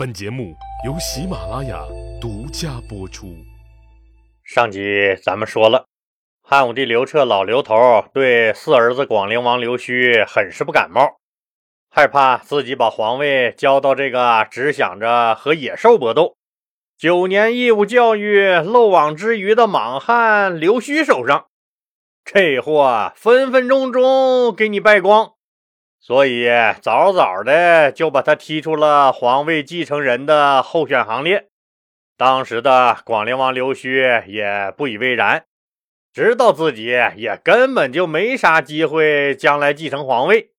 本节目由喜马拉雅独家播出。上集咱们说了，汉武帝刘彻老刘头对四儿子广陵王刘胥很是不感冒，害怕自己把皇位交到这个只想着和野兽搏斗、九年义务教育漏网之鱼的莽汉刘胥手上，这货分分钟钟给你败光。所以早早的就把他踢出了皇位继承人的候选行列。当时的广陵王刘胥也不以为然，知道自己也根本就没啥机会将来继承皇位，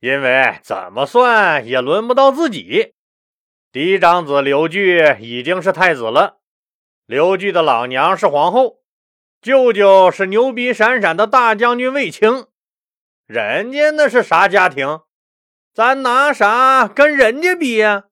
因为怎么算也轮不到自己。嫡长子刘据已经是太子了，刘据的老娘是皇后，舅舅是牛逼闪闪的大将军卫青。人家那是啥家庭？咱拿啥跟人家比呀？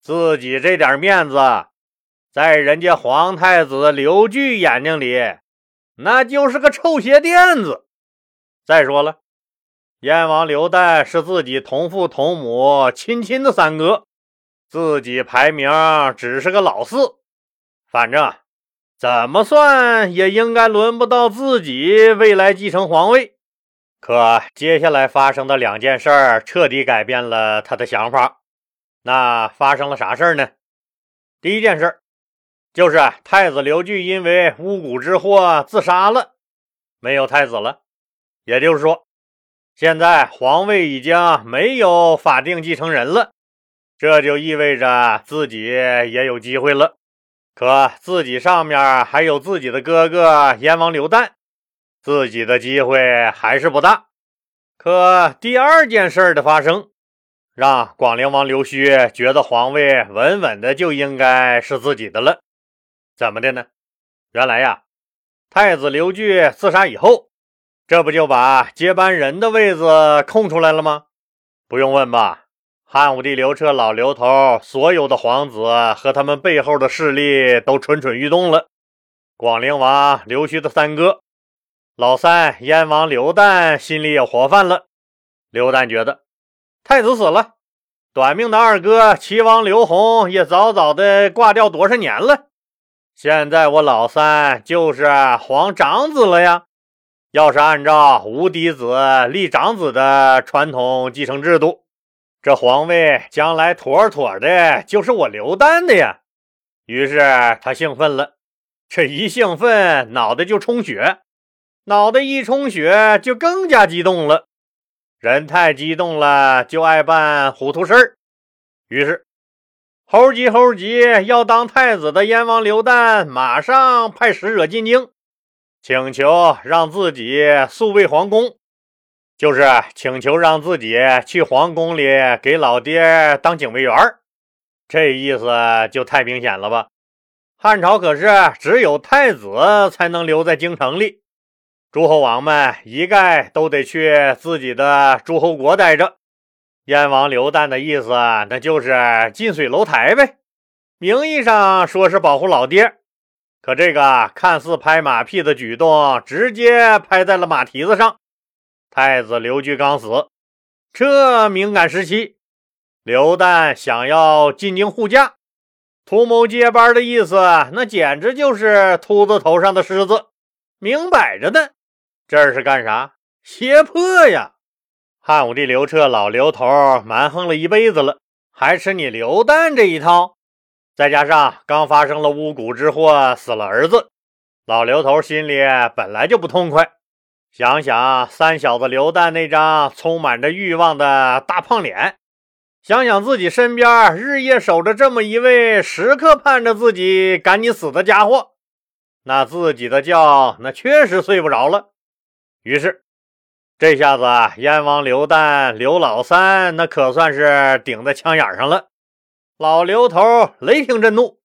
自己这点面子，在人家皇太子刘据眼睛里，那就是个臭鞋垫子。再说了，燕王刘旦是自己同父同母亲亲的三哥，自己排名只是个老四，反正怎么算也应该轮不到自己未来继承皇位。可接下来发生的两件事彻底改变了他的想法。那发生了啥事呢？第一件事就是太子刘据因为巫蛊之祸自杀了，没有太子了。也就是说，现在皇位已经没有法定继承人了，这就意味着自己也有机会了。可自己上面还有自己的哥哥燕王刘旦。自己的机会还是不大，可第二件事的发生，让广陵王刘胥觉得皇位稳稳的就应该是自己的了。怎么的呢？原来呀，太子刘据自杀以后，这不就把接班人的位子空出来了吗？不用问吧，汉武帝刘彻老刘头所有的皇子和他们背后的势力都蠢蠢欲动了。广陵王刘胥的三哥。老三燕王刘旦心里有活泛了。刘旦觉得太子死了，短命的二哥齐王刘宏也早早的挂掉多少年了。现在我老三就是皇长子了呀。要是按照无嫡子立长子的传统继承制度，这皇位将来妥妥的就是我刘旦的呀。于是他兴奋了，这一兴奋，脑袋就充血。脑袋一充血，就更加激动了。人太激动了，就爱办糊涂事儿。于是，猴急猴急要当太子的燕王刘旦，马上派使者进京，请求让自己速位皇宫，就是请求让自己去皇宫里给老爹当警卫员。这意思就太明显了吧？汉朝可是只有太子才能留在京城里。诸侯王们一概都得去自己的诸侯国待着。燕王刘旦的意思，那就是近水楼台呗。名义上说是保护老爹，可这个看似拍马屁的举动，直接拍在了马蹄子上。太子刘据刚死，这敏感时期，刘旦想要进京护驾，图谋接班的意思，那简直就是秃子头上的虱子，明摆着的。这是干啥？胁迫呀！汉武帝刘彻老刘头蛮横了一辈子了，还吃你刘旦这一套？再加上刚发生了巫蛊之祸，死了儿子，老刘头心里本来就不痛快。想想三小子刘旦那张充满着欲望的大胖脸，想想自己身边日夜守着这么一位时刻盼着自己赶紧死的家伙，那自己的觉那确实睡不着了。于是，这下子啊燕王刘旦刘老三那可算是顶在枪眼上了。老刘头雷霆震怒，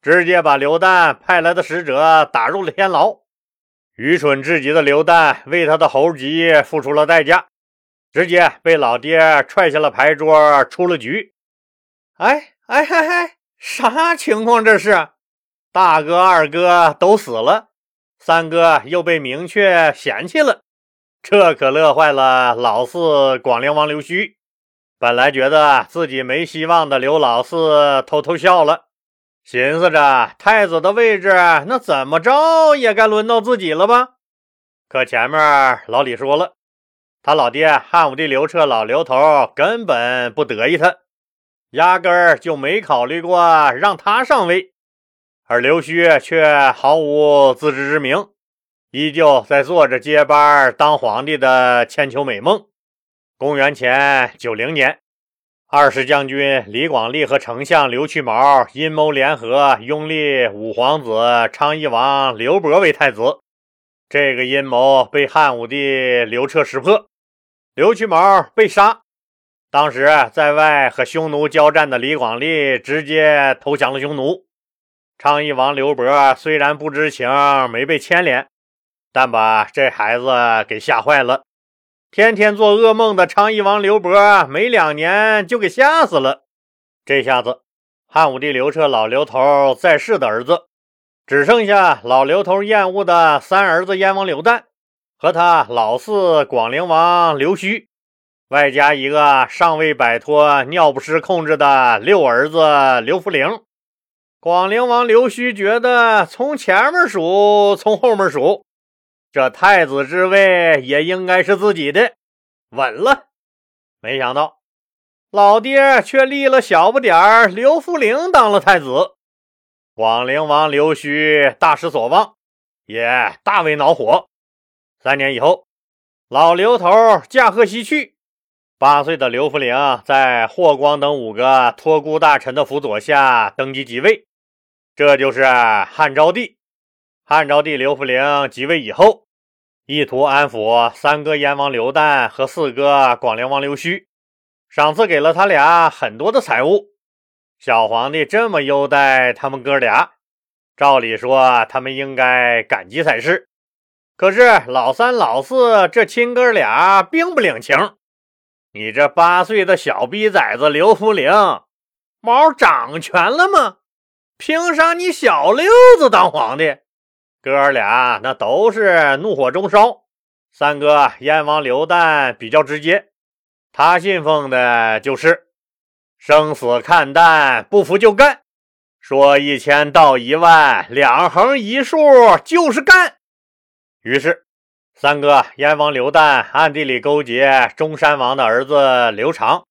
直接把刘旦派来的使者打入了天牢。愚蠢至极的刘旦为他的猴急付出了代价，直接被老爹踹下了牌桌，出了局。哎哎嗨嗨，啥情况这是？大哥二哥都死了。三哥又被明确嫌弃了，这可乐坏了老四广陵王刘胥。本来觉得自己没希望的刘老四偷偷笑了，寻思着太子的位置那怎么着也该轮到自己了吧？可前面老李说了，他老爹汉武帝刘彻老刘头根本不得意他，压根儿就没考虑过让他上位，而刘须却毫无自知之明，依旧在做着接班当皇帝的千秋美梦。公元前九零年，二世将军李广利和丞相刘去毛阴谋联合，拥立五皇子昌邑王刘伯为太子。这个阴谋被汉武帝刘彻识破，刘去毛被杀。当时在外和匈奴交战的李广利直接投降了匈奴。昌邑王刘伯虽然不知情，没被牵连，但把这孩子给吓坏了。天天做噩梦的昌邑王刘伯，没两年就给吓死了。这下子，汉武帝刘彻老刘头在世的儿子，只剩下老刘头厌恶的三儿子燕王刘旦和他老四广陵王刘胥，外加一个尚未摆脱尿不湿控制的六儿子刘弗陵。广陵王刘胥觉得从前面数，从后面数。这太子之位也应该是自己的，稳了。没想到老爹却立了小不点儿刘弗陵当了太子，广陵王刘胥大失所望，也大为恼火。三年以后，老刘头驾鹤西去，八岁的刘弗陵在霍光等五个托孤大臣的辅佐下登基即位，这就是汉昭帝。汉昭帝刘弗陵即位以后。意图安抚三哥燕王刘旦和四哥广陵王刘胥，赏赐给了他俩很多的财物。小皇帝这么优待他们哥俩，照理说他们应该感激才是。可是老三老四这亲哥俩并不领情。你这八岁的小逼崽子刘福陵，毛长全了吗？凭啥你小六子当皇帝？哥俩那都是怒火中烧。三哥燕王刘旦比较直接，他信奉的就是生死看淡，不服就干。说一千道一万，两横一竖就是干。于是，三哥燕王刘旦暗地里勾结中山王的儿子刘长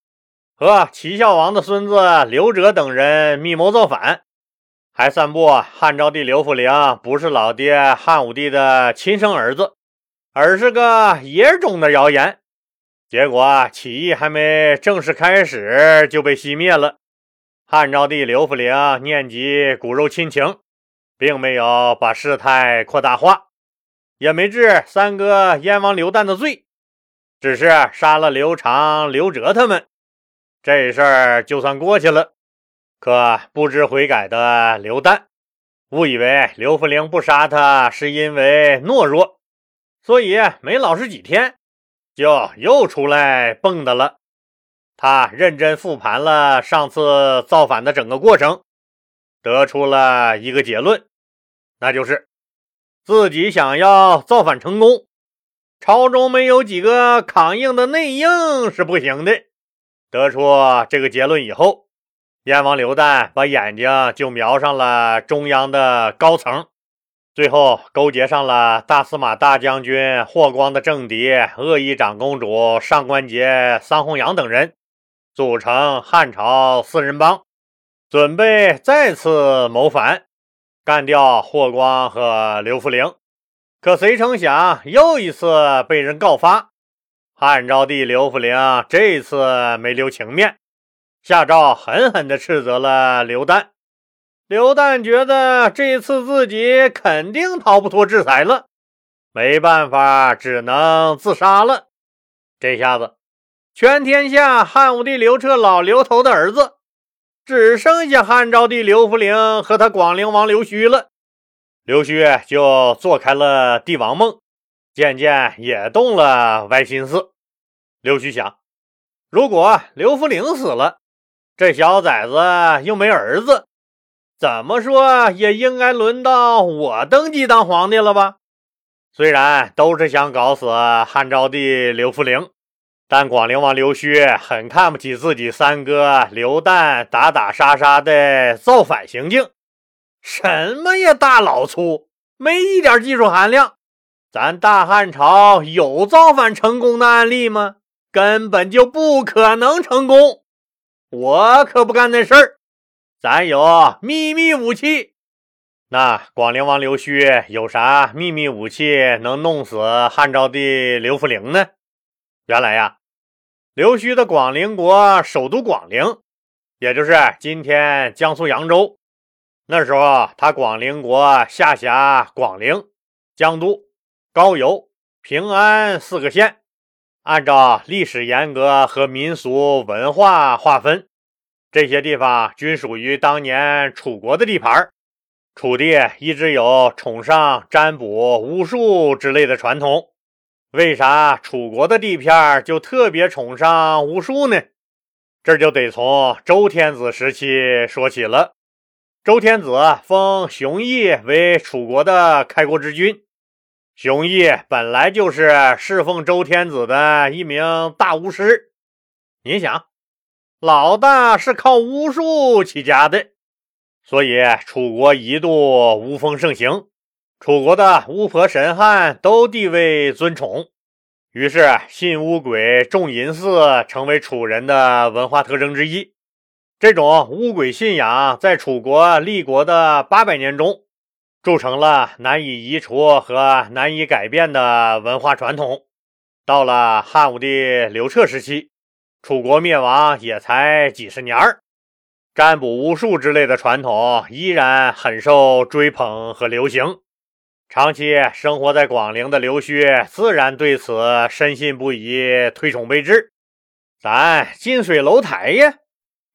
和齐孝王的孙子刘哲等人密谋造反。还散布汉昭帝刘弗陵不是老爹汉武帝的亲生儿子，而是个野种的谣言。结果起义还没正式开始就被熄灭了。汉昭帝刘弗陵念及骨肉亲情，并没有把事态扩大化，也没治三哥燕王刘旦的罪，只是杀了刘长、刘哲他们，这事儿就算过去了。可不知悔改的刘旦误以为刘弗陵不杀他是因为懦弱，所以没老实几天就又出来蹦跶了。他认真复盘了上次造反的整个过程，得出了一个结论，那就是自己想要造反成功，朝中没有几个扛硬的内应是不行的。得出这个结论以后。燕王刘旦把眼睛就瞄上了中央的高层，最后勾结上了大司马大将军霍光的政敌恶意长公主上官桀、桑弘羊等人，组成汉朝四人帮，准备再次谋反，干掉霍光和刘弗陵。可谁成想，又一次被人告发。汉昭帝刘弗陵这次没留情面。下诏狠狠地斥责了刘旦。刘旦觉得这次自己肯定逃不脱制裁了，没办法，只能自杀了。这下子，全天下汉武帝刘彻老刘头的儿子，只剩下汉昭帝刘弗陵和他广陵王刘胥了。刘胥就做开了帝王梦，渐渐也动了歪心思。刘胥想，如果刘弗陵死了，这小崽子又没儿子，怎么说也应该轮到我登基当皇帝了吧？虽然都是想搞死汉昭帝刘弗陵，但广陵王刘须很看不起自己三哥刘旦打打杀杀的造反行径，什么呀，大老粗，没一点技术含量。咱大汉朝有造反成功的案例吗？根本就不可能成功。我可不干那事儿。咱有秘密武器。那广陵王刘须有啥秘密武器能弄死汉昭帝刘弗陵呢？原来呀，刘须的广陵国首都广陵，也就是今天江苏扬州。那时候他广陵国下辖广陵、江都。高邮、平安四个县，按照历史沿革和民俗文化划分，这些地方均属于当年楚国的地盘。楚地一直有崇尚占卜、巫术之类的传统。为啥楚国的地片就特别崇尚巫术呢？这就得从周天子时期说起了。周天子封熊毅为楚国的开国之君。熊毅本来就是侍奉周天子的一名大巫师，你想，老大是靠巫术起家的，所以楚国一度巫风盛行，楚国的巫婆神汉都地位尊崇，于是信巫鬼、重淫祀成为楚人的文化特征之一。这种巫鬼信仰在楚国立国的八百年中。铸成了难以移除和难以改变的文化传统。到了汉武帝刘彻时期，楚国灭亡也才几十年儿，占卜巫术之类的传统依然很受追捧和流行。长期生活在广陵的刘须自然对此深信不疑，推崇备至。咱近水楼台呀，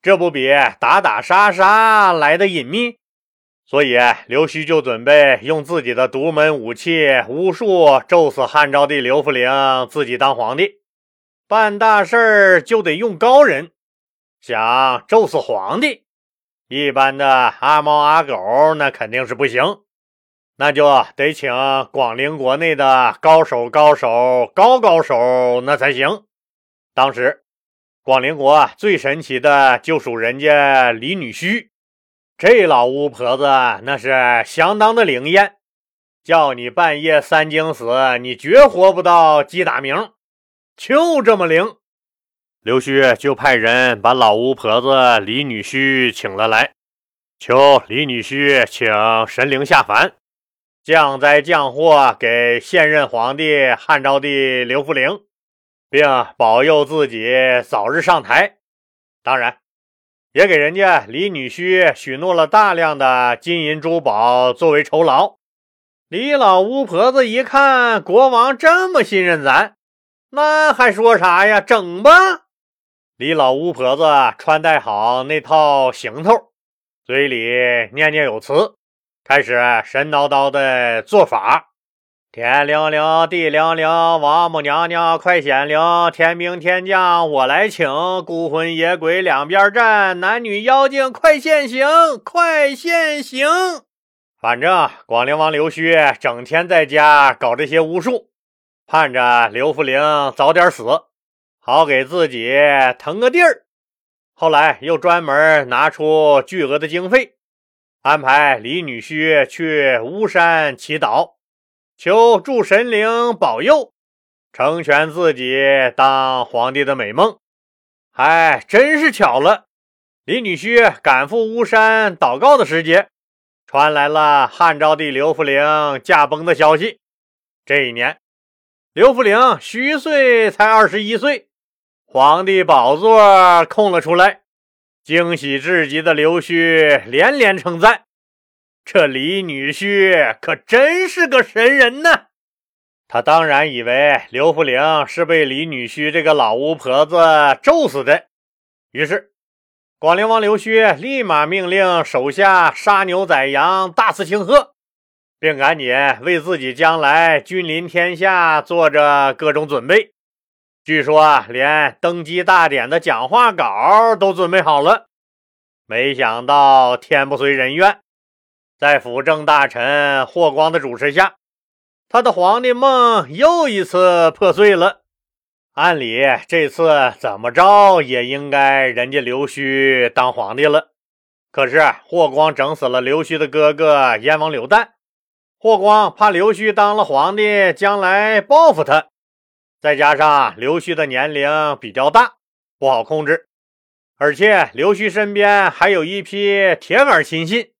这不比打打杀杀来的隐秘？所以，刘须就准备用自己的独门武器巫术咒死汉昭帝刘弗陵，自己当皇帝。办大事儿就得用高人，想咒死皇帝，一般的阿猫阿狗那肯定是不行，那就得请广陵国内的高手、高手、高高手那才行。当时，广陵国最神奇的就属人家李女婿。这老巫婆子那是相当的灵验，叫你半夜三更死，你绝活不到鸡打鸣，就这么灵。刘须就派人把老巫婆子李女婿请了来，求李女婿请神灵下凡，降灾降祸给现任皇帝汉昭帝刘弗陵，并保佑自己早日上台。当然。也给人家李女婿许诺了大量的金银珠宝作为酬劳。李老巫婆子一看国王这么信任咱，那还说啥呀？整吧！李老巫婆子穿戴好那套行头，嘴里念念有词，开始神叨叨的做法。天灵灵，地灵灵，王母娘娘快显灵！天兵天将我来请，孤魂野鬼两边站，男女妖精快现形，快现形！反正广陵王刘须整天在家搞这些巫术，盼着刘弗陵早点死，好给自己腾个地儿。后来又专门拿出巨额的经费，安排李女婿去巫山祈祷。求祝神灵保佑，成全自己当皇帝的美梦。哎真是巧了，李女婿赶赴巫山祷告的时节，传来了汉昭帝刘弗陵驾崩的消息。这一年，刘弗陵虚岁才二十一岁，皇帝宝座空了出来。惊喜至极的刘须连连称赞。这李女婿可真是个神人呢！他当然以为刘福陵是被李女婿这个老巫婆子咒死的，于是广陵王刘须立马命令手下杀牛宰羊，大肆庆贺，并赶紧为自己将来君临天下做着各种准备。据说啊连登基大典的讲话稿都准备好了。没想到天不遂人愿。在辅政大臣霍光的主持下，他的皇帝梦又一次破碎了。按理这次怎么着也应该人家刘须当皇帝了。可是霍光整死了刘须的哥哥燕王刘旦，霍光怕刘须当了皇帝将来报复他，再加上刘须的年龄比较大，不好控制，而且刘须身边还有一批铁杆亲信，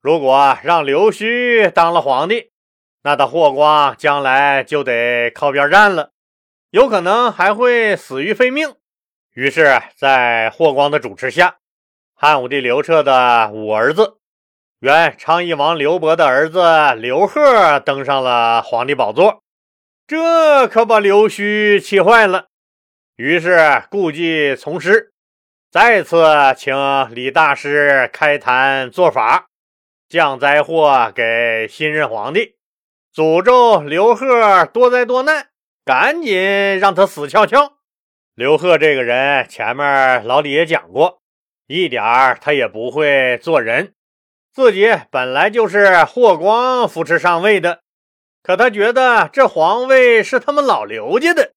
如果让刘须当了皇帝，那他霍光将来就得靠边站了，有可能还会死于非命。于是，在霍光的主持下。汉武帝刘彻的五儿子，原昌邑王刘伯的儿子刘贺登上了皇帝宝座，这可把刘须气坏了。于是故技重施，再次请李大师开坛做法，降灾祸给新任皇帝，诅咒刘贺多灾多难，赶紧让他死翘翘。刘贺这个人，前面老李也讲过。一点他也不会做人，自己本来就是霍光扶持上位的，可他觉得这皇位是他们老刘家的，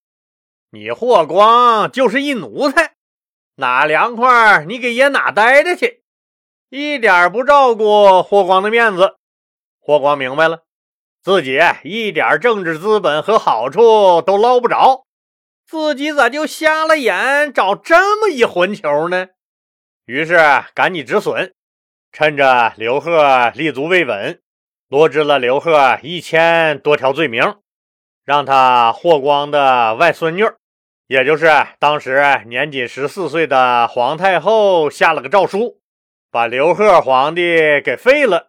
你霍光就是一奴才，哪凉快你给爷哪待着去，一点不照顾霍光的面子。霍光明白了，自己一点政治资本和好处都捞不着，自己咋就瞎了眼找这么一混球呢？于是赶紧止损，趁着刘贺立足未稳，罗织了刘贺一千多条罪名，让他霍光的外孙女，也就是当时年仅十四岁的皇太后下了个诏书，把刘贺皇帝给废了。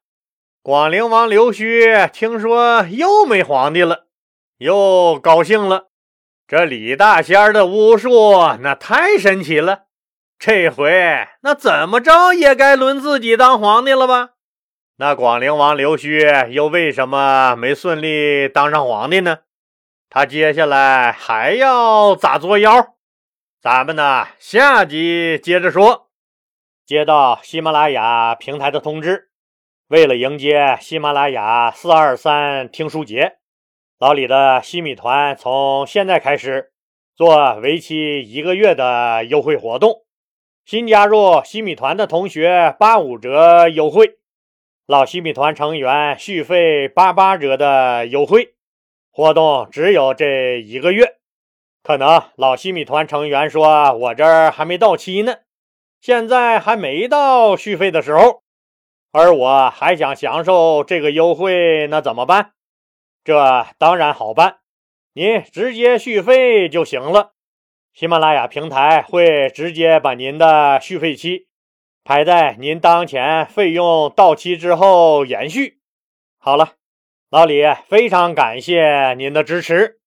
广陵王刘须听说又没皇帝了，又高兴了。这李大仙的巫术那太神奇了。这回那怎么着也该轮自己当皇帝了吧？那广陵王刘须又为什么没顺利当上皇帝呢？他接下来还要咋作妖？咱们呢下集接着说。接到喜马拉雅平台的通知，为了迎接喜马拉雅四二三听书节，老李的西米团从现在开始做为期一个月的优惠活动。新加入西米团的同学八五折优惠，老西米团成员续费八八折的优惠活动只有这一个月。可能老西米团成员说：“我这儿还没到期呢，现在还没到续费的时候，而我还想享受这个优惠，那怎么办？”这当然好办，您直接续费就行了。喜马拉雅平台会直接把您的续费期还在您当前费用到期之后延续。好了，老李非常感谢您的支持。